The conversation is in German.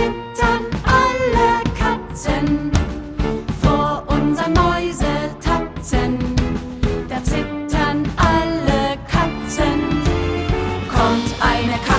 zittern alle Katzen vor unseren Mäusetatzen. Da zittern alle Katzen. Kommt eine Katze.